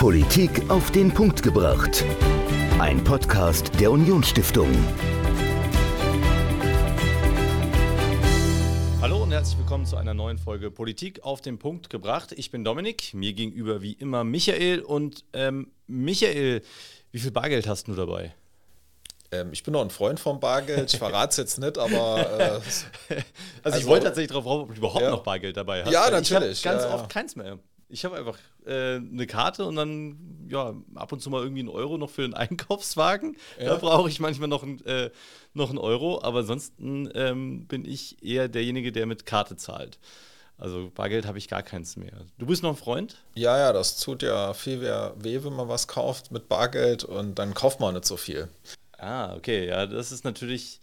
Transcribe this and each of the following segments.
Politik auf den Punkt gebracht. Ein Podcast der Unionsstiftung. Hallo und herzlich willkommen zu einer neuen Folge Politik auf den Punkt gebracht. Ich bin Dominik, mir gegenüber wie immer Michael. Und ähm, Michael, wie viel Bargeld hast du dabei? Ähm, ich bin noch ein Freund vom Bargeld. Ich verrate es jetzt nicht, aber. Äh, also, also, ich wollte tatsächlich darauf rauf, ob du überhaupt ja. noch Bargeld dabei hast. Ja, natürlich. Ich ganz ja, oft keins mehr. Ich habe einfach äh, eine Karte und dann ja ab und zu mal irgendwie einen Euro noch für den Einkaufswagen. Da brauche ich manchmal noch, ein, äh, noch einen Euro, aber ansonsten ähm, bin ich eher derjenige, der mit Karte zahlt. Also Bargeld habe ich gar keins mehr. Du bist noch ein Freund? Ja, ja, das tut ja viel weh, wenn man was kauft mit Bargeld und dann kauft man nicht so viel. Ah, okay, ja, das ist natürlich,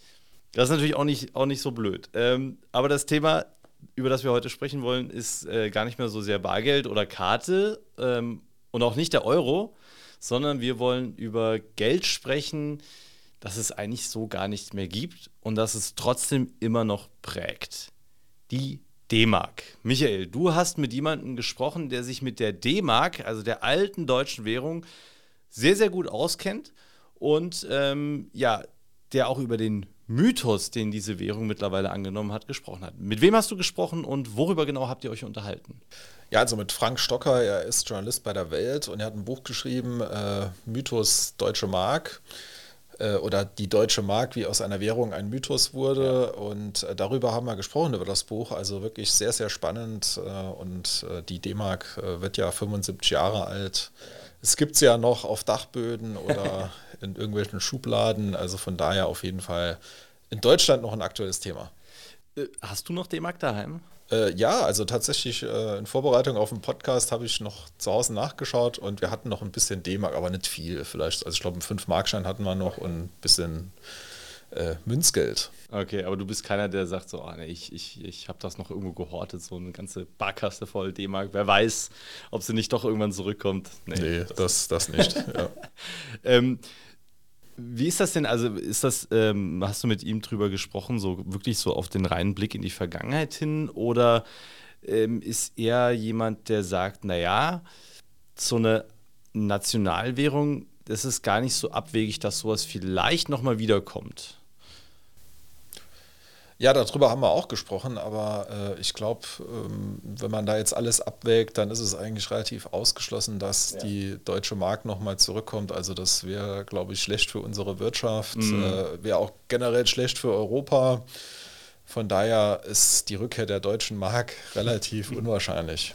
das ist natürlich auch nicht, auch nicht so blöd. Ähm, aber das Thema, über das wir heute sprechen wollen, ist äh, gar nicht mehr so sehr Bargeld oder Karte ähm, und auch nicht der Euro, sondern wir wollen über Geld sprechen, das es eigentlich so gar nicht mehr gibt und das es trotzdem immer noch prägt. Die D-Mark. Michael, du hast mit jemandem gesprochen, der sich mit der D-Mark, also der alten deutschen Währung, sehr, sehr gut auskennt und ähm, ja, der auch über den Mythos, den diese Währung mittlerweile angenommen hat, gesprochen hat. Mit wem hast du gesprochen und worüber genau habt ihr euch unterhalten? Ja, also mit Frank Stocker, er ist Journalist bei der Welt und er hat ein Buch geschrieben, äh, Mythos Deutsche Mark äh, oder die Deutsche Mark, wie aus einer Währung ein Mythos wurde. Ja. Und äh, darüber haben wir gesprochen, über das Buch. Also wirklich sehr, sehr spannend. Äh, und äh, die D-Mark äh, wird ja 75 Jahre alt. Es gibt es ja noch auf Dachböden oder in irgendwelchen Schubladen. Also von daher auf jeden Fall in Deutschland noch ein aktuelles Thema. Äh, hast du noch D-Mark daheim? Äh, ja, also tatsächlich äh, in Vorbereitung auf den Podcast habe ich noch zu Hause nachgeschaut und wir hatten noch ein bisschen D-Mark, aber nicht viel. Vielleicht, also ich glaube, einen 5-Markschein hatten wir noch und ein bisschen äh, Münzgeld. Okay, aber du bist keiner, der sagt so, oh, nee, ich, ich, ich habe das noch irgendwo gehortet, so eine ganze Barkaste voll D-Mark. Wer weiß, ob sie nicht doch irgendwann zurückkommt. Nee, nee das, das, das nicht. ja. ähm, wie ist das denn? Also, ist das, ähm, hast du mit ihm drüber gesprochen, so wirklich so auf den reinen Blick in die Vergangenheit hin? Oder ähm, ist er jemand, der sagt, naja, so eine Nationalwährung, das ist gar nicht so abwegig, dass sowas vielleicht nochmal wiederkommt? Ja, darüber haben wir auch gesprochen, aber äh, ich glaube, ähm, wenn man da jetzt alles abwägt, dann ist es eigentlich relativ ausgeschlossen, dass ja. die deutsche Mark nochmal zurückkommt. Also das wäre, glaube ich, schlecht für unsere Wirtschaft, mhm. äh, wäre auch generell schlecht für Europa. Von daher ist die Rückkehr der deutschen Mark relativ unwahrscheinlich.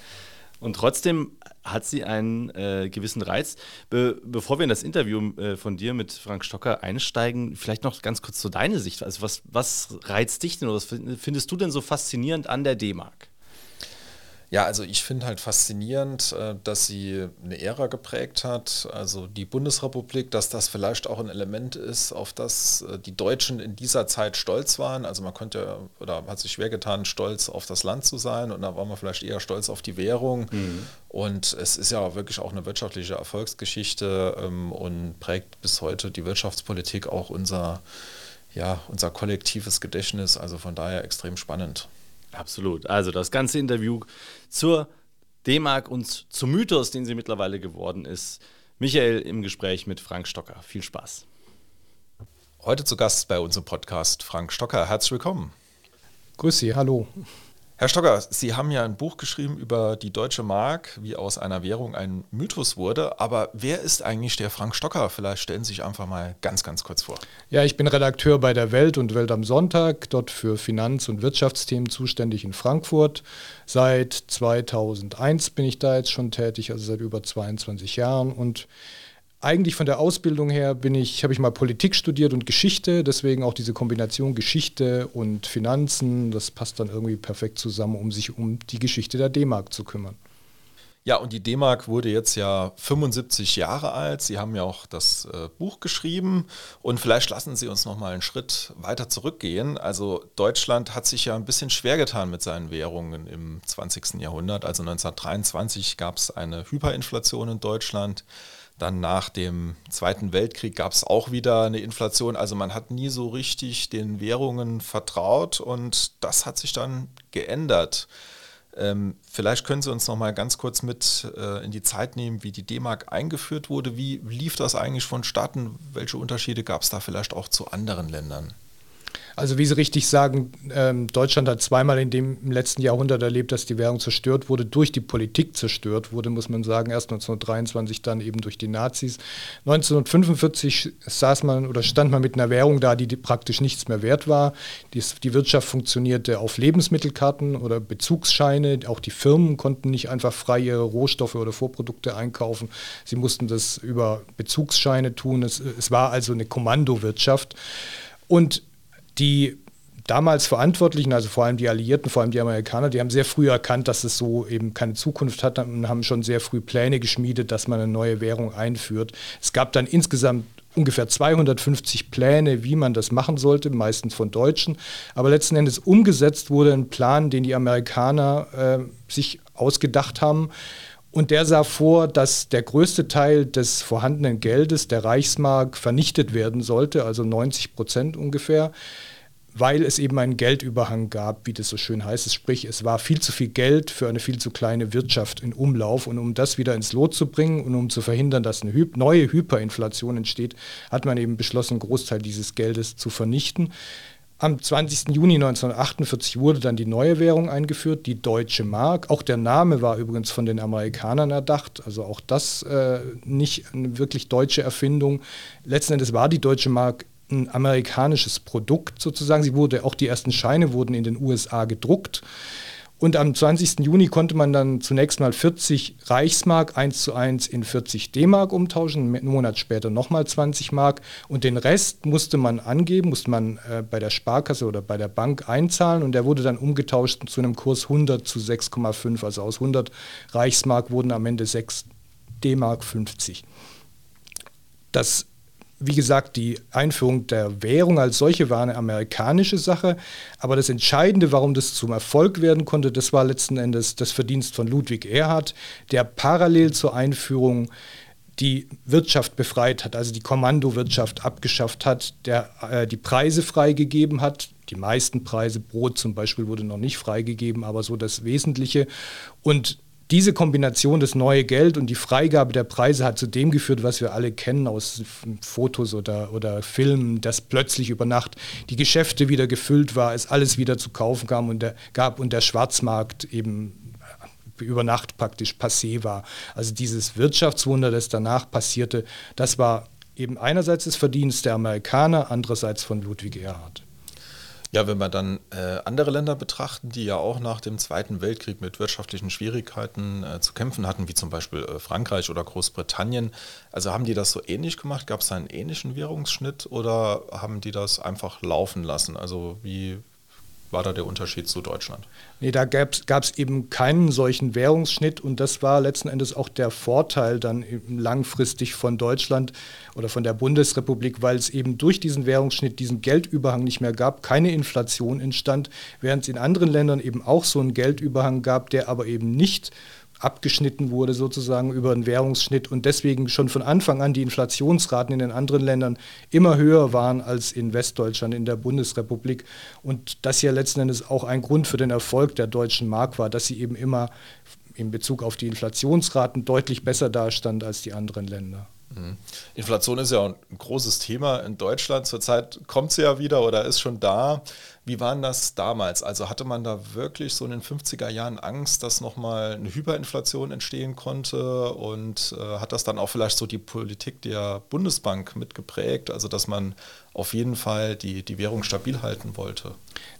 Und trotzdem hat sie einen äh, gewissen Reiz. Be bevor wir in das Interview äh, von dir mit Frank Stocker einsteigen, vielleicht noch ganz kurz zu deiner Sicht. Also was, was reizt dich denn oder was findest du denn so faszinierend an der D-Mark? Ja, also ich finde halt faszinierend, äh, dass sie eine Ära geprägt hat, also die Bundesrepublik, dass das vielleicht auch ein Element ist, auf das äh, die Deutschen in dieser Zeit stolz waren. Also man konnte oder hat sich schwer getan, stolz auf das Land zu sein und da war man vielleicht eher stolz auf die Währung. Mhm. Und es ist ja wirklich auch eine wirtschaftliche Erfolgsgeschichte ähm, und prägt bis heute die Wirtschaftspolitik auch unser, ja, unser kollektives Gedächtnis. Also von daher extrem spannend. Absolut. Also das ganze Interview zur D-Mark und zum Mythos, den sie mittlerweile geworden ist. Michael im Gespräch mit Frank Stocker. Viel Spaß. Heute zu Gast bei unserem Podcast Frank Stocker. Herzlich willkommen. Grüß Sie, hallo. Herr Stocker, Sie haben ja ein Buch geschrieben über die deutsche Mark, wie aus einer Währung ein Mythos wurde. Aber wer ist eigentlich der Frank Stocker? Vielleicht stellen Sie sich einfach mal ganz, ganz kurz vor. Ja, ich bin Redakteur bei der Welt und Welt am Sonntag, dort für Finanz- und Wirtschaftsthemen zuständig in Frankfurt. Seit 2001 bin ich da jetzt schon tätig, also seit über 22 Jahren. Und eigentlich von der Ausbildung her bin ich, habe ich mal Politik studiert und Geschichte, deswegen auch diese Kombination Geschichte und Finanzen, das passt dann irgendwie perfekt zusammen, um sich um die Geschichte der D-Mark zu kümmern. Ja, und die D-Mark wurde jetzt ja 75 Jahre alt. Sie haben ja auch das äh, Buch geschrieben und vielleicht lassen Sie uns noch mal einen Schritt weiter zurückgehen. Also Deutschland hat sich ja ein bisschen schwer getan mit seinen Währungen im 20. Jahrhundert. Also 1923 gab es eine Hyperinflation in Deutschland. Dann nach dem Zweiten Weltkrieg gab es auch wieder eine Inflation. Also man hat nie so richtig den Währungen vertraut und das hat sich dann geändert. Ähm, vielleicht können Sie uns noch mal ganz kurz mit äh, in die Zeit nehmen, wie die D-Mark eingeführt wurde. Wie lief das eigentlich vonstatten? Welche Unterschiede gab es da vielleicht auch zu anderen Ländern? Also wie Sie richtig sagen, ähm, Deutschland hat zweimal in dem letzten Jahrhundert erlebt, dass die Währung zerstört wurde, durch die Politik zerstört wurde, muss man sagen. Erst 1923, dann eben durch die Nazis. 1945 saß man oder stand man mit einer Währung da, die praktisch nichts mehr wert war. Die, die Wirtschaft funktionierte auf Lebensmittelkarten oder Bezugsscheine. Auch die Firmen konnten nicht einfach frei ihre Rohstoffe oder Vorprodukte einkaufen. Sie mussten das über Bezugsscheine tun. Es, es war also eine Kommandowirtschaft. Und die damals Verantwortlichen, also vor allem die Alliierten, vor allem die Amerikaner, die haben sehr früh erkannt, dass es so eben keine Zukunft hat und haben schon sehr früh Pläne geschmiedet, dass man eine neue Währung einführt. Es gab dann insgesamt ungefähr 250 Pläne, wie man das machen sollte, meistens von Deutschen. Aber letzten Endes umgesetzt wurde ein Plan, den die Amerikaner äh, sich ausgedacht haben. Und der sah vor, dass der größte Teil des vorhandenen Geldes, der Reichsmark, vernichtet werden sollte, also 90 Prozent ungefähr weil es eben einen Geldüberhang gab, wie das so schön heißt. Sprich, es war viel zu viel Geld für eine viel zu kleine Wirtschaft in Umlauf. Und um das wieder ins Lot zu bringen und um zu verhindern, dass eine neue Hyperinflation entsteht, hat man eben beschlossen, einen Großteil dieses Geldes zu vernichten. Am 20. Juni 1948 wurde dann die neue Währung eingeführt, die Deutsche Mark. Auch der Name war übrigens von den Amerikanern erdacht, also auch das äh, nicht eine wirklich deutsche Erfindung. Letzten Endes war die Deutsche Mark ein amerikanisches Produkt sozusagen. Sie wurde, auch die ersten Scheine wurden in den USA gedruckt. Und am 20. Juni konnte man dann zunächst mal 40 Reichsmark 1 zu 1 in 40 D-Mark umtauschen, einen Monat später nochmal 20 Mark. Und den Rest musste man angeben, musste man äh, bei der Sparkasse oder bei der Bank einzahlen. Und der wurde dann umgetauscht zu einem Kurs 100 zu 6,5. Also aus 100 Reichsmark wurden am Ende 6 D-Mark 50. Das wie gesagt, die Einführung der Währung als solche war eine amerikanische Sache, aber das Entscheidende, warum das zum Erfolg werden konnte, das war letzten Endes das Verdienst von Ludwig Erhard, der parallel zur Einführung die Wirtschaft befreit hat, also die Kommandowirtschaft abgeschafft hat, der äh, die Preise freigegeben hat. Die meisten Preise, Brot zum Beispiel, wurde noch nicht freigegeben, aber so das Wesentliche. Und diese Kombination, das neue Geld und die Freigabe der Preise hat zu dem geführt, was wir alle kennen aus Fotos oder, oder Filmen, dass plötzlich über Nacht die Geschäfte wieder gefüllt war, es alles wieder zu kaufen kam und der, gab und der Schwarzmarkt eben über Nacht praktisch passé war. Also dieses Wirtschaftswunder, das danach passierte, das war eben einerseits das Verdienst der Amerikaner, andererseits von Ludwig Erhard. Ja, wenn wir dann äh, andere Länder betrachten, die ja auch nach dem Zweiten Weltkrieg mit wirtschaftlichen Schwierigkeiten äh, zu kämpfen hatten, wie zum Beispiel äh, Frankreich oder Großbritannien, also haben die das so ähnlich gemacht? Gab es einen ähnlichen Währungsschnitt oder haben die das einfach laufen lassen? Also wie, war da der Unterschied zu Deutschland? Nee, da gab es eben keinen solchen Währungsschnitt und das war letzten Endes auch der Vorteil dann langfristig von Deutschland oder von der Bundesrepublik, weil es eben durch diesen Währungsschnitt diesen Geldüberhang nicht mehr gab, keine Inflation entstand, während es in anderen Ländern eben auch so einen Geldüberhang gab, der aber eben nicht abgeschnitten wurde sozusagen über einen Währungsschnitt und deswegen schon von Anfang an die Inflationsraten in den anderen Ländern immer höher waren als in Westdeutschland, in der Bundesrepublik. Und das ja letzten Endes auch ein Grund für den Erfolg der deutschen Mark war, dass sie eben immer in Bezug auf die Inflationsraten deutlich besser dastand als die anderen Länder. Mhm. Inflation ist ja ein großes Thema in Deutschland. Zurzeit kommt sie ja wieder oder ist schon da. Wie war denn das damals? Also hatte man da wirklich so in den 50er Jahren Angst, dass nochmal eine Hyperinflation entstehen konnte? Und äh, hat das dann auch vielleicht so die Politik der Bundesbank mitgeprägt? Also dass man auf jeden Fall die, die Währung stabil halten wollte?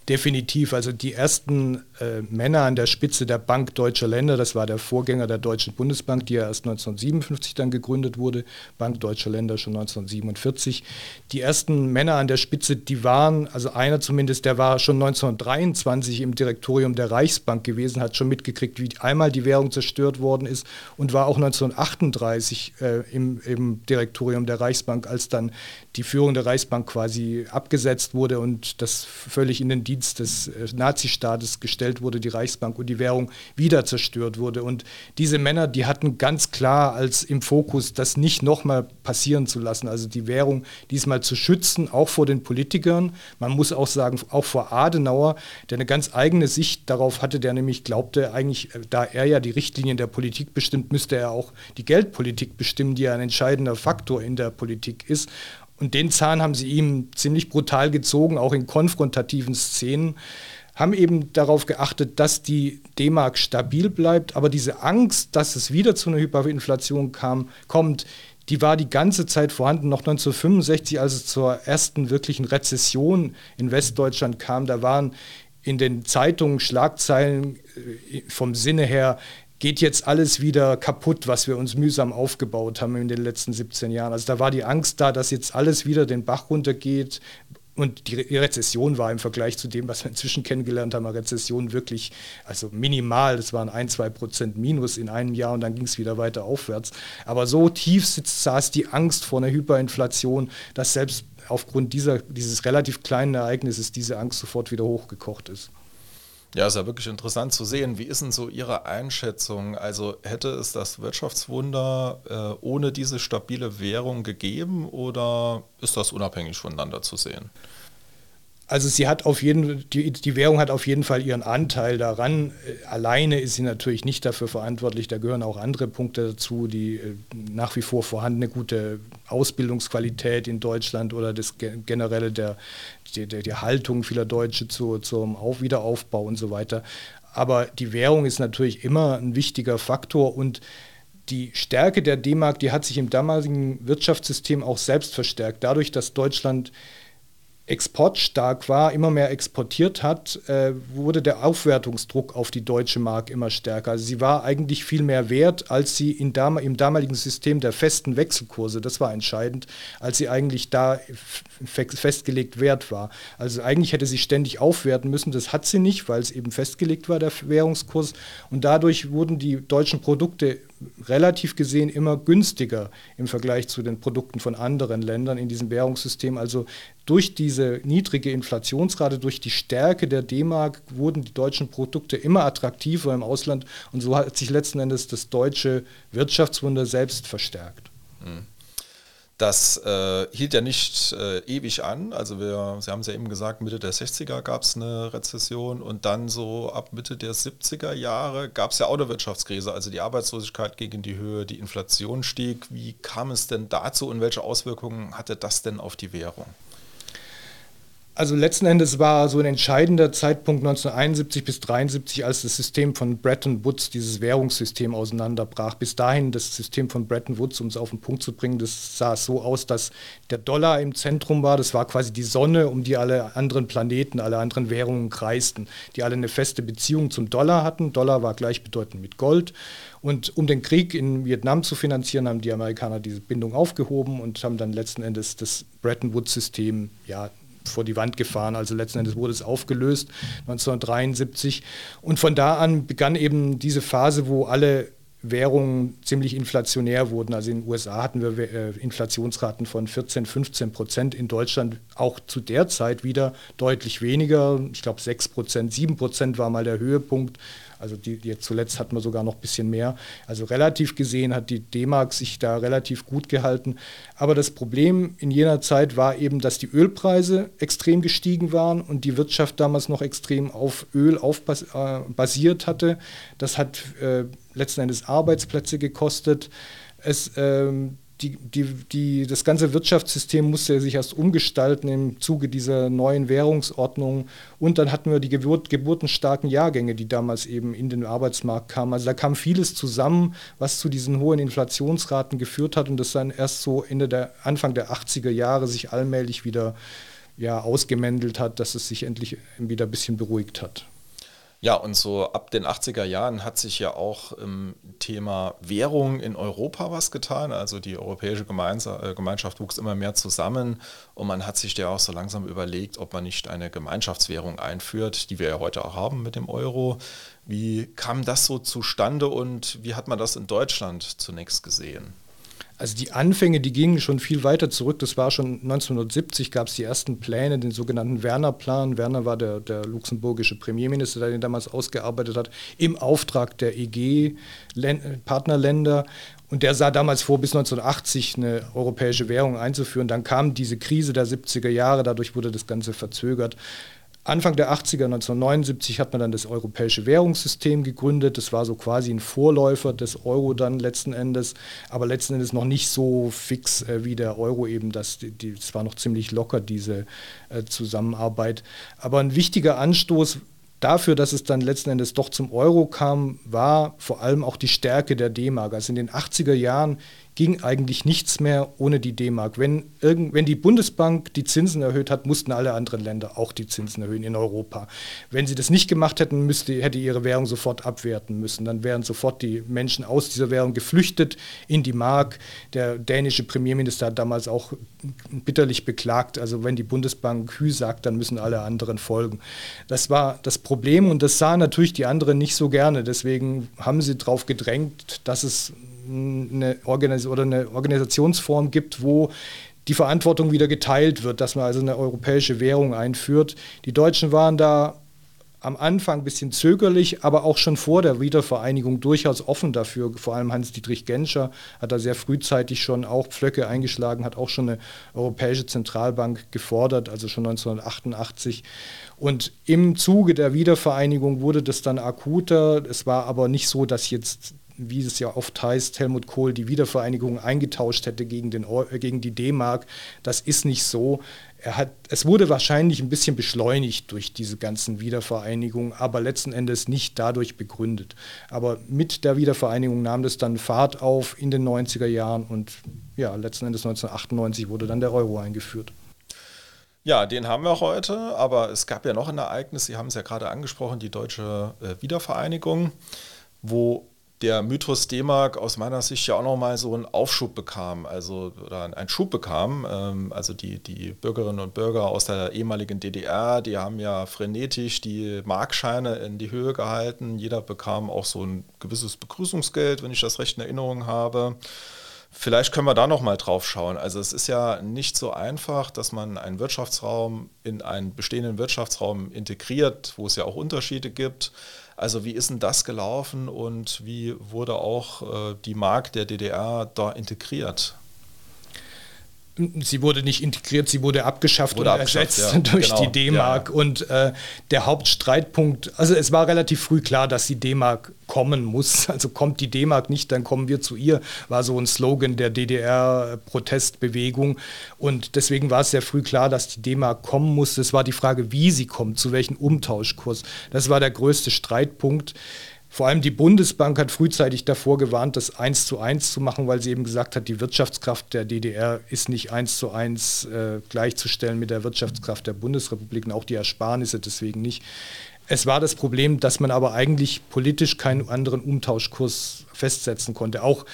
Definitiv. Also die ersten äh, Männer an der Spitze der Bank Deutscher Länder, das war der Vorgänger der Deutschen Bundesbank, die ja erst 1957 dann gegründet wurde, Bank Deutscher Länder schon 1947. Die ersten Männer an der Spitze, die waren, also einer zumindest, der war schon 1923 im Direktorium der Reichsbank gewesen, hat schon mitgekriegt, wie einmal die Währung zerstört worden ist und war auch 1938 äh, im, im Direktorium der Reichsbank, als dann die Führung der Reichsbank quasi abgesetzt wurde und das völlig in den Dienst des äh, Nazistaates gestellt wurde, die Reichsbank und die Währung wieder zerstört wurde. Und diese Männer, die hatten ganz klar als im Fokus, das nicht nochmal passieren zu lassen, also die Währung diesmal zu schützen, auch vor den Politikern. Man muss auch sagen, auch vor Adenauer, der eine ganz eigene Sicht darauf hatte, der nämlich glaubte, eigentlich, äh, da er ja die Richtlinien der Politik bestimmt, müsste er auch die Geldpolitik bestimmen, die ja ein entscheidender Faktor in der Politik ist. Und den Zahn haben sie ihm ziemlich brutal gezogen, auch in konfrontativen Szenen haben eben darauf geachtet, dass die D-Mark stabil bleibt, aber diese Angst, dass es wieder zu einer Hyperinflation kam, kommt, die war die ganze Zeit vorhanden. Noch 1965, als es zur ersten wirklichen Rezession in Westdeutschland kam, da waren in den Zeitungen Schlagzeilen äh, vom Sinne her, geht jetzt alles wieder kaputt, was wir uns mühsam aufgebaut haben in den letzten 17 Jahren. Also da war die Angst da, dass jetzt alles wieder den Bach runtergeht, und die Rezession war im Vergleich zu dem, was wir inzwischen kennengelernt haben, eine Rezession wirklich also minimal. Das waren ein, zwei Prozent Minus in einem Jahr und dann ging es wieder weiter aufwärts. Aber so tief sitzt, saß die Angst vor einer Hyperinflation, dass selbst aufgrund dieser, dieses relativ kleinen Ereignisses diese Angst sofort wieder hochgekocht ist. Ja, ist ja wirklich interessant zu sehen. Wie ist denn so Ihre Einschätzung? Also hätte es das Wirtschaftswunder äh, ohne diese stabile Währung gegeben oder ist das unabhängig voneinander zu sehen? Also sie hat auf jeden die, die Währung hat auf jeden Fall ihren Anteil daran. Äh, alleine ist sie natürlich nicht dafür verantwortlich. Da gehören auch andere Punkte dazu, die äh, nach wie vor vorhandene gute Ausbildungsqualität in Deutschland oder das generelle der, der, der Haltung vieler Deutsche zu, zum Auf Wiederaufbau und so weiter. Aber die Währung ist natürlich immer ein wichtiger Faktor und die Stärke der D-Mark, die hat sich im damaligen Wirtschaftssystem auch selbst verstärkt. Dadurch, dass Deutschland exportstark war, immer mehr exportiert hat, äh, wurde der Aufwertungsdruck auf die deutsche Mark immer stärker. Also sie war eigentlich viel mehr wert, als sie in dam im damaligen System der festen Wechselkurse, das war entscheidend, als sie eigentlich da festgelegt wert war. Also eigentlich hätte sie ständig aufwerten müssen, das hat sie nicht, weil es eben festgelegt war, der Währungskurs. Und dadurch wurden die deutschen Produkte relativ gesehen immer günstiger im Vergleich zu den Produkten von anderen Ländern in diesem Währungssystem. Also durch diese niedrige Inflationsrate, durch die Stärke der D-Mark wurden die deutschen Produkte immer attraktiver im Ausland und so hat sich letzten Endes das deutsche Wirtschaftswunder selbst verstärkt. Mhm. Das äh, hielt ja nicht äh, ewig an. Also wir, Sie haben es ja eben gesagt, Mitte der 60er gab es eine Rezession und dann so ab Mitte der 70er Jahre gab es ja auch eine Wirtschaftskrise. Also die Arbeitslosigkeit ging in die Höhe, die Inflation stieg. Wie kam es denn dazu und welche Auswirkungen hatte das denn auf die Währung? Also letzten Endes war so ein entscheidender Zeitpunkt 1971 bis 1973, als das System von Bretton Woods, dieses Währungssystem auseinanderbrach. Bis dahin das System von Bretton Woods, um es auf den Punkt zu bringen, das sah so aus, dass der Dollar im Zentrum war. Das war quasi die Sonne, um die alle anderen Planeten, alle anderen Währungen kreisten, die alle eine feste Beziehung zum Dollar hatten. Dollar war gleichbedeutend mit Gold. Und um den Krieg in Vietnam zu finanzieren, haben die Amerikaner diese Bindung aufgehoben und haben dann letzten Endes das Bretton Woods-System ja, vor die Wand gefahren. Also letzten Endes wurde es aufgelöst 1973. Und von da an begann eben diese Phase, wo alle Währungen ziemlich inflationär wurden. Also in den USA hatten wir äh, Inflationsraten von 14, 15 Prozent. In Deutschland auch zu der Zeit wieder deutlich weniger. Ich glaube 6 Prozent, 7 Prozent war mal der Höhepunkt. Also die, jetzt zuletzt hatten wir sogar noch ein bisschen mehr. Also relativ gesehen hat die D-Mark sich da relativ gut gehalten. Aber das Problem in jener Zeit war eben, dass die Ölpreise extrem gestiegen waren und die Wirtschaft damals noch extrem auf Öl aufbasiert äh, hatte. Das hat äh, letzten Endes Arbeitsplätze gekostet. Es, ähm, die, die, die, das ganze Wirtschaftssystem musste sich erst umgestalten im Zuge dieser neuen Währungsordnung. Und dann hatten wir die Geburt, geburtenstarken Jahrgänge, die damals eben in den Arbeitsmarkt kamen. Also da kam vieles zusammen, was zu diesen hohen Inflationsraten geführt hat und das dann erst so Ende der, Anfang der 80er Jahre sich allmählich wieder ja, ausgemändelt hat, dass es sich endlich wieder ein bisschen beruhigt hat. Ja, und so ab den 80er Jahren hat sich ja auch im Thema Währung in Europa was getan. Also die europäische äh, Gemeinschaft wuchs immer mehr zusammen und man hat sich ja auch so langsam überlegt, ob man nicht eine Gemeinschaftswährung einführt, die wir ja heute auch haben mit dem Euro. Wie kam das so zustande und wie hat man das in Deutschland zunächst gesehen? Also die Anfänge, die gingen schon viel weiter zurück. Das war schon 1970, gab es die ersten Pläne, den sogenannten Werner-Plan. Werner war der, der luxemburgische Premierminister, der den damals ausgearbeitet hat, im Auftrag der EG-Partnerländer. Und der sah damals vor, bis 1980 eine europäische Währung einzuführen. Dann kam diese Krise der 70er Jahre, dadurch wurde das Ganze verzögert. Anfang der 80er, 1979, hat man dann das europäische Währungssystem gegründet. Das war so quasi ein Vorläufer des Euro dann letzten Endes, aber letzten Endes noch nicht so fix äh, wie der Euro eben. Das, die, das war noch ziemlich locker, diese äh, Zusammenarbeit. Aber ein wichtiger Anstoß dafür, dass es dann letzten Endes doch zum Euro kam, war vor allem auch die Stärke der D-Mark. Also in den 80er Jahren ging eigentlich nichts mehr ohne die D-Mark. Wenn, wenn die Bundesbank die Zinsen erhöht hat, mussten alle anderen Länder auch die Zinsen erhöhen in Europa. Wenn sie das nicht gemacht hätten, müsste, hätte ihre Währung sofort abwerten müssen. Dann wären sofort die Menschen aus dieser Währung geflüchtet in die Mark. Der dänische Premierminister hat damals auch bitterlich beklagt, also wenn die Bundesbank Hü sagt, dann müssen alle anderen folgen. Das war das Problem und das sahen natürlich die anderen nicht so gerne. Deswegen haben sie darauf gedrängt, dass es eine, Organis oder eine Organisationsform gibt, wo die Verantwortung wieder geteilt wird, dass man also eine europäische Währung einführt. Die Deutschen waren da am Anfang ein bisschen zögerlich, aber auch schon vor der Wiedervereinigung durchaus offen dafür. Vor allem Hans-Dietrich Genscher hat da sehr frühzeitig schon auch Pflöcke eingeschlagen, hat auch schon eine europäische Zentralbank gefordert, also schon 1988. Und im Zuge der Wiedervereinigung wurde das dann akuter. Es war aber nicht so, dass jetzt wie es ja oft heißt, Helmut Kohl die Wiedervereinigung eingetauscht hätte gegen, den, äh, gegen die D-Mark. Das ist nicht so. Er hat, es wurde wahrscheinlich ein bisschen beschleunigt durch diese ganzen Wiedervereinigungen, aber letzten Endes nicht dadurch begründet. Aber mit der Wiedervereinigung nahm das dann Fahrt auf in den 90er Jahren und ja, letzten Endes 1998 wurde dann der Euro eingeführt. Ja, den haben wir heute, aber es gab ja noch ein Ereignis, Sie haben es ja gerade angesprochen, die deutsche äh, Wiedervereinigung, wo der Mythos D-Mark aus meiner Sicht ja auch nochmal so einen Aufschub bekam, also oder einen Schub bekam. Ähm, also die, die Bürgerinnen und Bürger aus der ehemaligen DDR, die haben ja frenetisch die Markscheine in die Höhe gehalten. Jeder bekam auch so ein gewisses Begrüßungsgeld, wenn ich das recht in Erinnerung habe. Vielleicht können wir da nochmal drauf schauen. Also es ist ja nicht so einfach, dass man einen Wirtschaftsraum in einen bestehenden Wirtschaftsraum integriert, wo es ja auch Unterschiede gibt. Also wie ist denn das gelaufen und wie wurde auch äh, die Mark der DDR da integriert? Sie wurde nicht integriert, sie wurde abgeschafft wurde und abgeschafft, ersetzt ja, durch genau, die D-Mark. Ja. Und äh, der Hauptstreitpunkt, also es war relativ früh klar, dass die D-Mark kommen muss. Also kommt die D-Mark nicht, dann kommen wir zu ihr, war so ein Slogan der DDR-Protestbewegung. Und deswegen war es sehr früh klar, dass die D-Mark kommen muss. Es war die Frage, wie sie kommt, zu welchem Umtauschkurs. Das war der größte Streitpunkt. Vor allem die Bundesbank hat frühzeitig davor gewarnt, das eins zu eins zu machen, weil sie eben gesagt hat, die Wirtschaftskraft der DDR ist nicht eins zu eins äh, gleichzustellen mit der Wirtschaftskraft der Bundesrepublik und auch die Ersparnisse deswegen nicht. Es war das Problem, dass man aber eigentlich politisch keinen anderen Umtauschkurs festsetzen konnte. Auch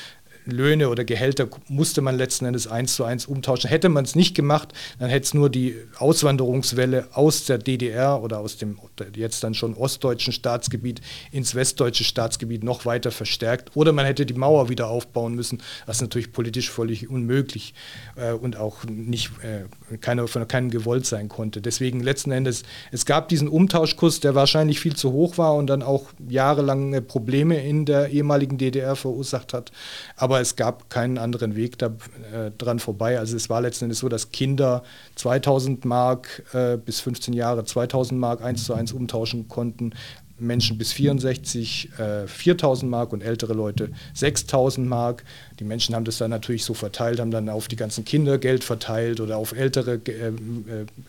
Löhne oder Gehälter musste man letzten Endes eins zu eins umtauschen. Hätte man es nicht gemacht, dann hätte es nur die Auswanderungswelle aus der DDR oder aus dem jetzt dann schon ostdeutschen Staatsgebiet ins westdeutsche Staatsgebiet noch weiter verstärkt. Oder man hätte die Mauer wieder aufbauen müssen, was natürlich politisch völlig unmöglich äh, und auch nicht äh, keine, von keinem gewollt sein konnte. Deswegen letzten Endes, es gab diesen Umtauschkurs, der wahrscheinlich viel zu hoch war und dann auch jahrelange Probleme in der ehemaligen DDR verursacht hat. Aber aber es gab keinen anderen Weg da, äh, vorbei. Also es war letzten Endes so, dass Kinder 2000 Mark äh, bis 15 Jahre 2000 Mark eins zu eins umtauschen konnten. Menschen bis 64 äh, 4000 Mark und ältere Leute 6000 Mark. Die Menschen haben das dann natürlich so verteilt, haben dann auf die ganzen Kinder Geld verteilt oder auf ältere äh, äh,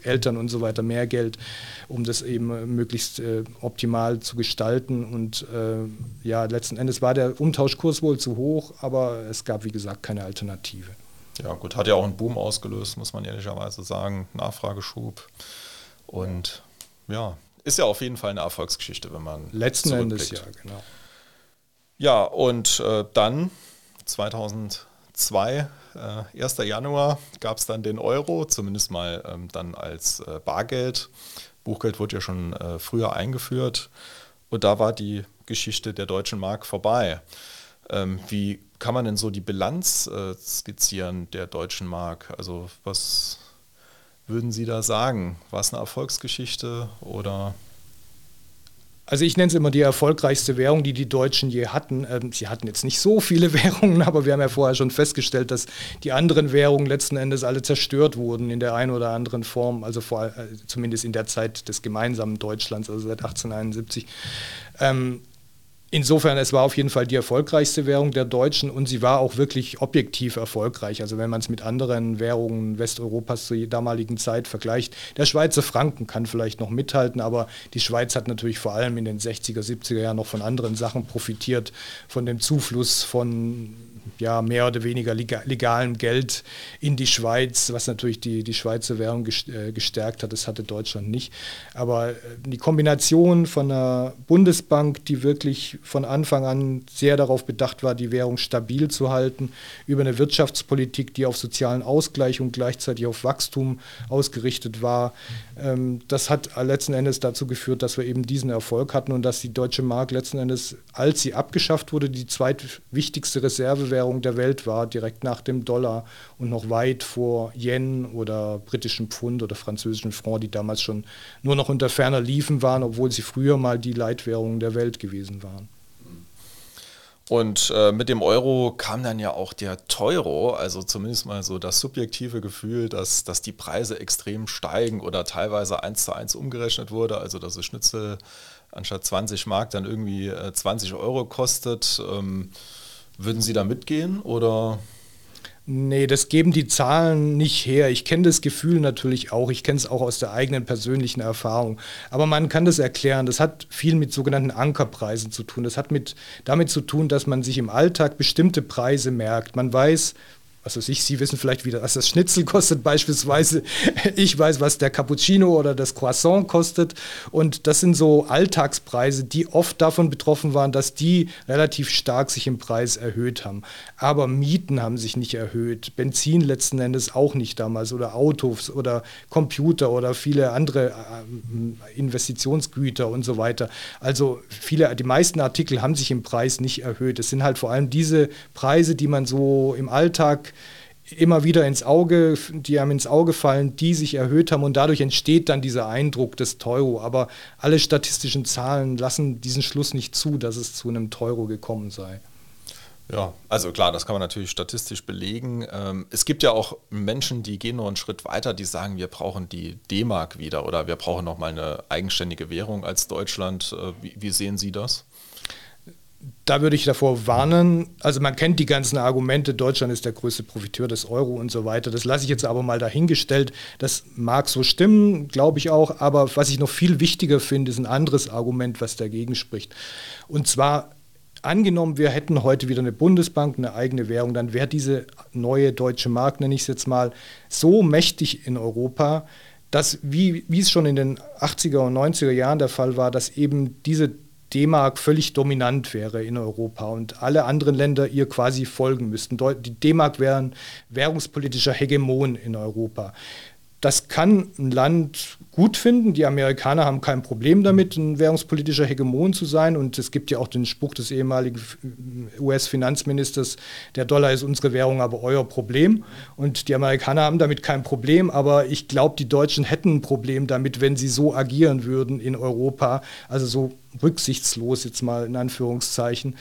Eltern und so weiter mehr Geld, um das eben äh, möglichst äh, optimal zu gestalten. Und äh, ja, letzten Endes war der Umtauschkurs wohl zu hoch, aber es gab, wie gesagt, keine Alternative. Ja, gut, hat ja auch einen Boom ausgelöst, muss man ehrlicherweise sagen. Nachfrageschub. Und ja, ist ja auf jeden Fall eine Erfolgsgeschichte, wenn man. Letzten Endes ja, genau. Ja, und äh, dann 2002, äh, 1. Januar, gab es dann den Euro, zumindest mal ähm, dann als äh, Bargeld. Buchgeld wurde ja schon äh, früher eingeführt. Und da war die Geschichte der deutschen Mark vorbei. Ähm, wie kann man denn so die Bilanz äh, skizzieren der deutschen Mark? Also was würden Sie da sagen? War es eine Erfolgsgeschichte oder? Also ich nenne es immer die erfolgreichste Währung, die die Deutschen je hatten. Ähm, sie hatten jetzt nicht so viele Währungen, aber wir haben ja vorher schon festgestellt, dass die anderen Währungen letzten Endes alle zerstört wurden in der einen oder anderen Form, also vor, äh, zumindest in der Zeit des gemeinsamen Deutschlands, also seit 1871. Ähm, Insofern, es war auf jeden Fall die erfolgreichste Währung der Deutschen und sie war auch wirklich objektiv erfolgreich. Also wenn man es mit anderen Währungen Westeuropas zur damaligen Zeit vergleicht, der Schweizer Franken kann vielleicht noch mithalten, aber die Schweiz hat natürlich vor allem in den 60er, 70er Jahren noch von anderen Sachen profitiert, von dem Zufluss von ja, mehr oder weniger legalem Geld in die Schweiz, was natürlich die, die Schweizer Währung äh, gestärkt hat. Das hatte Deutschland nicht. Aber äh, die Kombination von einer Bundesbank, die wirklich von Anfang an sehr darauf bedacht war, die Währung stabil zu halten, über eine Wirtschaftspolitik, die auf sozialen Ausgleich und gleichzeitig auf Wachstum ausgerichtet war, ähm, das hat letzten Endes dazu geführt, dass wir eben diesen Erfolg hatten und dass die deutsche Mark letzten Endes, als sie abgeschafft wurde, die zweitwichtigste Reservewährung der Welt war, direkt nach dem Dollar und noch weit vor Yen oder britischen Pfund oder französischen Franc, die damals schon nur noch unter ferner Liefen waren, obwohl sie früher mal die Leitwährungen der Welt gewesen waren. Und äh, mit dem Euro kam dann ja auch der Teuro, also zumindest mal so das subjektive Gefühl, dass, dass die Preise extrem steigen oder teilweise eins zu eins umgerechnet wurde, also dass das Schnitzel anstatt 20 Mark dann irgendwie äh, 20 Euro kostet. Ähm, würden Sie da mitgehen oder? Nee, das geben die Zahlen nicht her. Ich kenne das Gefühl natürlich auch. Ich kenne es auch aus der eigenen persönlichen Erfahrung. Aber man kann das erklären. Das hat viel mit sogenannten Ankerpreisen zu tun. Das hat mit, damit zu tun, dass man sich im Alltag bestimmte Preise merkt. Man weiß, was weiß ich, Sie wissen vielleicht wieder, was das Schnitzel kostet beispielsweise. Ich weiß, was der Cappuccino oder das Croissant kostet. Und das sind so Alltagspreise, die oft davon betroffen waren, dass die relativ stark sich im Preis erhöht haben. Aber Mieten haben sich nicht erhöht, Benzin letzten Endes auch nicht damals oder Autos oder Computer oder viele andere äh, Investitionsgüter und so weiter. Also viele, die meisten Artikel haben sich im Preis nicht erhöht. Es sind halt vor allem diese Preise, die man so im Alltag immer wieder ins Auge, die einem ins Auge fallen, die sich erhöht haben und dadurch entsteht dann dieser Eindruck des Teuro. Aber alle statistischen Zahlen lassen diesen Schluss nicht zu, dass es zu einem Teuro gekommen sei. Ja, also klar, das kann man natürlich statistisch belegen. Ähm, es gibt ja auch Menschen, die gehen noch einen Schritt weiter, die sagen, wir brauchen die D-Mark wieder oder wir brauchen nochmal eine eigenständige Währung als Deutschland. Äh, wie, wie sehen Sie das? Da würde ich davor warnen. Also man kennt die ganzen Argumente, Deutschland ist der größte Profiteur des Euro und so weiter. Das lasse ich jetzt aber mal dahingestellt. Das mag so stimmen, glaube ich auch. Aber was ich noch viel wichtiger finde, ist ein anderes Argument, was dagegen spricht. Und zwar angenommen, wir hätten heute wieder eine Bundesbank, eine eigene Währung, dann wäre diese neue deutsche Mark, nenne ich es jetzt mal, so mächtig in Europa, dass, wie, wie es schon in den 80er und 90er Jahren der Fall war, dass eben diese D-Mark völlig dominant wäre in Europa und alle anderen Länder ihr quasi folgen müssten. Die D-Mark wäre ein währungspolitischer Hegemon in Europa. Das kann ein Land gut finden. Die Amerikaner haben kein Problem damit, ein währungspolitischer Hegemon zu sein. Und es gibt ja auch den Spruch des ehemaligen US-Finanzministers, der Dollar ist unsere Währung, aber euer Problem. Und die Amerikaner haben damit kein Problem. Aber ich glaube, die Deutschen hätten ein Problem damit, wenn sie so agieren würden in Europa. Also so rücksichtslos jetzt mal in Anführungszeichen.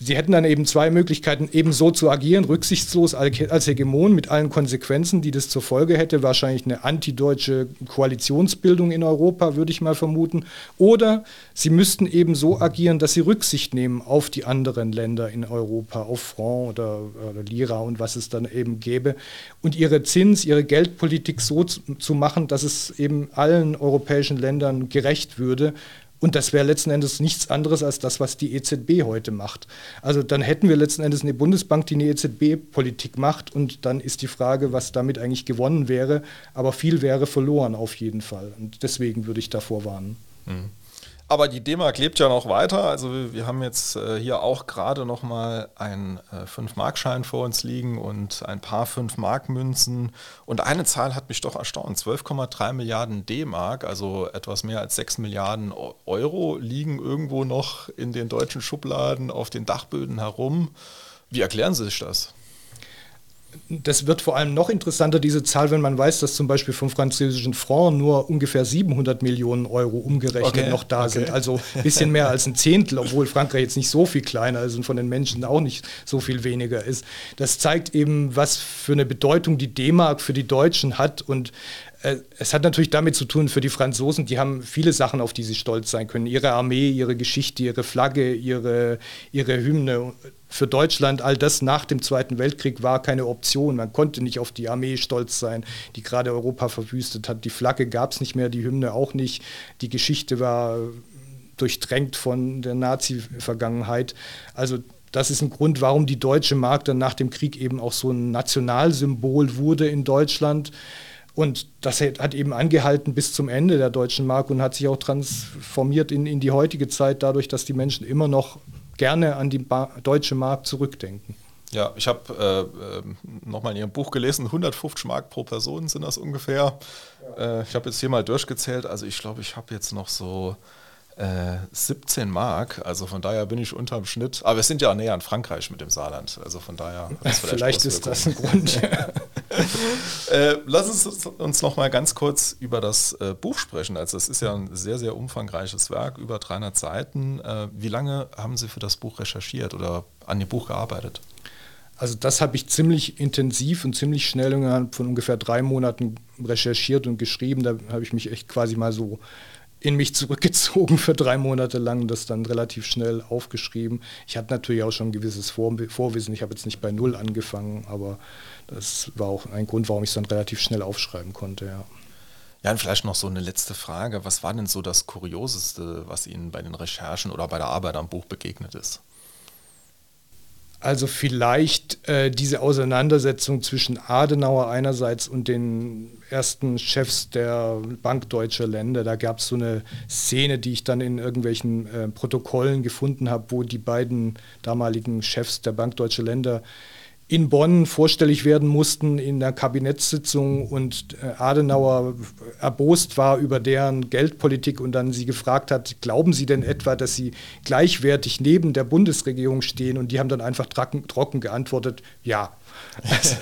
Sie hätten dann eben zwei Möglichkeiten, eben so zu agieren, rücksichtslos als Hegemon mit allen Konsequenzen, die das zur Folge hätte. Wahrscheinlich eine antideutsche Koalitionsbildung in Europa, würde ich mal vermuten. Oder sie müssten eben so agieren, dass sie Rücksicht nehmen auf die anderen Länder in Europa, auf Franc oder, oder Lira und was es dann eben gäbe. Und ihre Zins-, ihre Geldpolitik so zu, zu machen, dass es eben allen europäischen Ländern gerecht würde und das wäre letzten Endes nichts anderes als das, was die EZB heute macht. Also dann hätten wir letzten Endes eine Bundesbank, die eine EZB-Politik macht. Und dann ist die Frage, was damit eigentlich gewonnen wäre. Aber viel wäre verloren auf jeden Fall. Und deswegen würde ich davor warnen. Mhm. Aber die D-Mark lebt ja noch weiter. Also wir, wir haben jetzt äh, hier auch gerade noch mal einen äh, 5-Mark-Schein vor uns liegen und ein paar 5-Mark-Münzen. Und eine Zahl hat mich doch erstaunt. 12,3 Milliarden D-Mark, also etwas mehr als 6 Milliarden Euro, liegen irgendwo noch in den deutschen Schubladen auf den Dachböden herum. Wie erklären Sie sich das? Das wird vor allem noch interessanter, diese Zahl, wenn man weiß, dass zum Beispiel vom französischen Franc nur ungefähr 700 Millionen Euro umgerechnet okay, noch da okay. sind. Also ein bisschen mehr als ein Zehntel, obwohl Frankreich jetzt nicht so viel kleiner ist und von den Menschen auch nicht so viel weniger ist. Das zeigt eben, was für eine Bedeutung die D-Mark für die Deutschen hat und äh, es hat natürlich damit zu tun, für die Franzosen, die haben viele Sachen, auf die sie stolz sein können. Ihre Armee, ihre Geschichte, ihre Flagge, ihre, ihre Hymne. Für Deutschland, all das nach dem Zweiten Weltkrieg war keine Option. Man konnte nicht auf die Armee stolz sein, die gerade Europa verwüstet hat. Die Flagge gab es nicht mehr, die Hymne auch nicht. Die Geschichte war durchdrängt von der Nazi-Vergangenheit. Also das ist ein Grund, warum die deutsche Mark dann nach dem Krieg eben auch so ein Nationalsymbol wurde in Deutschland. Und das hat eben angehalten bis zum Ende der deutschen Mark und hat sich auch transformiert in, in die heutige Zeit, dadurch, dass die Menschen immer noch gerne an die ba deutsche Mark zurückdenken. Ja, ich habe äh, äh nochmal in Ihrem Buch gelesen, 150 Mark pro Person sind das ungefähr. Ja. Äh, ich habe jetzt hier mal durchgezählt, also ich glaube, ich habe jetzt noch so 17 äh, Mark, also von daher bin ich unterm Schnitt. Aber wir sind ja näher an Frankreich mit dem Saarland, also von daher. Vielleicht, vielleicht ist das ein Grund. äh, lass uns uns noch mal ganz kurz über das äh, Buch sprechen. Also es ist ja ein sehr, sehr umfangreiches Werk, über 300 Seiten. Äh, wie lange haben Sie für das Buch recherchiert oder an dem Buch gearbeitet? Also das habe ich ziemlich intensiv und ziemlich schnell innerhalb von ungefähr drei Monaten recherchiert und geschrieben. Da habe ich mich echt quasi mal so in mich zurückgezogen für drei Monate lang das dann relativ schnell aufgeschrieben. Ich hatte natürlich auch schon ein gewisses Vor Vorwissen. Ich habe jetzt nicht bei Null angefangen, aber das war auch ein Grund, warum ich es dann relativ schnell aufschreiben konnte. Ja. Ja, und vielleicht noch so eine letzte Frage. Was war denn so das Kurioseste, was Ihnen bei den Recherchen oder bei der Arbeit am Buch begegnet ist? Also vielleicht äh, diese Auseinandersetzung zwischen Adenauer einerseits und den ersten Chefs der Bank Deutscher Länder. Da gab es so eine Szene, die ich dann in irgendwelchen äh, Protokollen gefunden habe, wo die beiden damaligen Chefs der Bank Deutscher Länder in Bonn vorstellig werden mussten in der Kabinettssitzung und äh, Adenauer erbost war über deren Geldpolitik und dann sie gefragt hat, glauben Sie denn etwa, dass Sie gleichwertig neben der Bundesregierung stehen? Und die haben dann einfach trocken, trocken geantwortet, ja. Also,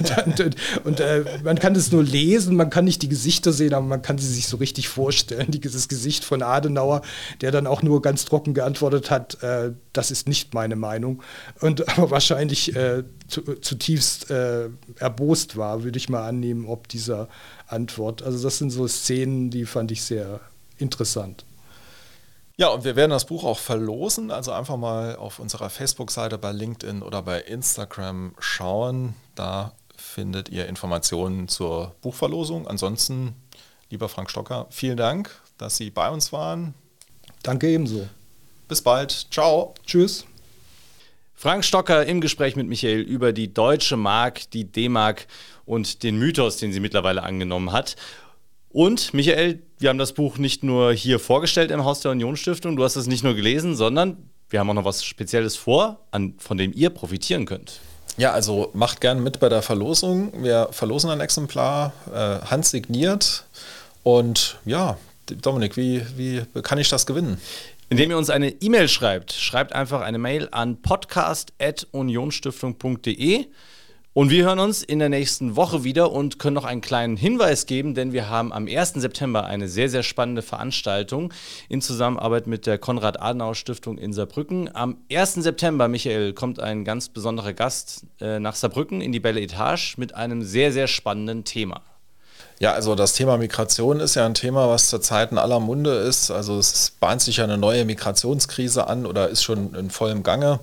und äh, man kann es nur lesen, man kann nicht die Gesichter sehen, aber man kann sie sich so richtig vorstellen. Dieses Gesicht von Adenauer, der dann auch nur ganz trocken geantwortet hat, äh, das ist nicht meine Meinung. Und aber wahrscheinlich äh, zu, zutiefst äh, erbost war, würde ich mal annehmen, ob dieser Antwort. Also das sind so Szenen, die fand ich sehr interessant. Ja, und wir werden das Buch auch verlosen. Also einfach mal auf unserer Facebook-Seite, bei LinkedIn oder bei Instagram schauen. Da findet ihr Informationen zur Buchverlosung. Ansonsten, lieber Frank Stocker, vielen Dank, dass Sie bei uns waren. Danke ebenso. Bis bald. Ciao. Tschüss. Frank Stocker im Gespräch mit Michael über die deutsche Mark, die D-Mark und den Mythos, den sie mittlerweile angenommen hat. Und Michael, wir haben das Buch nicht nur hier vorgestellt im Haus der Unionsstiftung, du hast es nicht nur gelesen, sondern wir haben auch noch was Spezielles vor, an, von dem ihr profitieren könnt. Ja, also macht gern mit bei der Verlosung. Wir verlosen ein Exemplar, äh, handsigniert. Und ja, Dominik, wie, wie kann ich das gewinnen? Indem ihr uns eine E-Mail schreibt. Schreibt einfach eine Mail an podcast.unionstiftung.de. Und wir hören uns in der nächsten Woche wieder und können noch einen kleinen Hinweis geben, denn wir haben am 1. September eine sehr, sehr spannende Veranstaltung in Zusammenarbeit mit der Konrad-Adenauer-Stiftung in Saarbrücken. Am 1. September, Michael, kommt ein ganz besonderer Gast äh, nach Saarbrücken in die Belle Etage mit einem sehr, sehr spannenden Thema. Ja, also das Thema Migration ist ja ein Thema, was zurzeit in aller Munde ist. Also es bahnt sich ja eine neue Migrationskrise an oder ist schon in vollem Gange.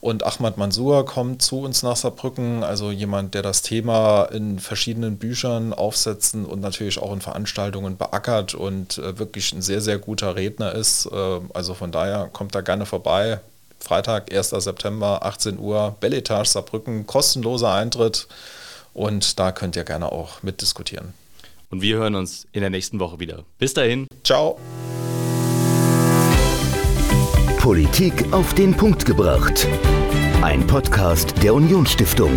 Und Ahmad Mansour kommt zu uns nach Saarbrücken, also jemand, der das Thema in verschiedenen Büchern aufsetzen und natürlich auch in Veranstaltungen beackert und äh, wirklich ein sehr, sehr guter Redner ist. Äh, also von daher kommt da gerne vorbei. Freitag, 1. September, 18 Uhr, Belletage Saarbrücken, kostenloser Eintritt. Und da könnt ihr gerne auch mitdiskutieren. Und wir hören uns in der nächsten Woche wieder. Bis dahin. Ciao. Politik auf den Punkt gebracht. Ein Podcast der Unionsstiftung.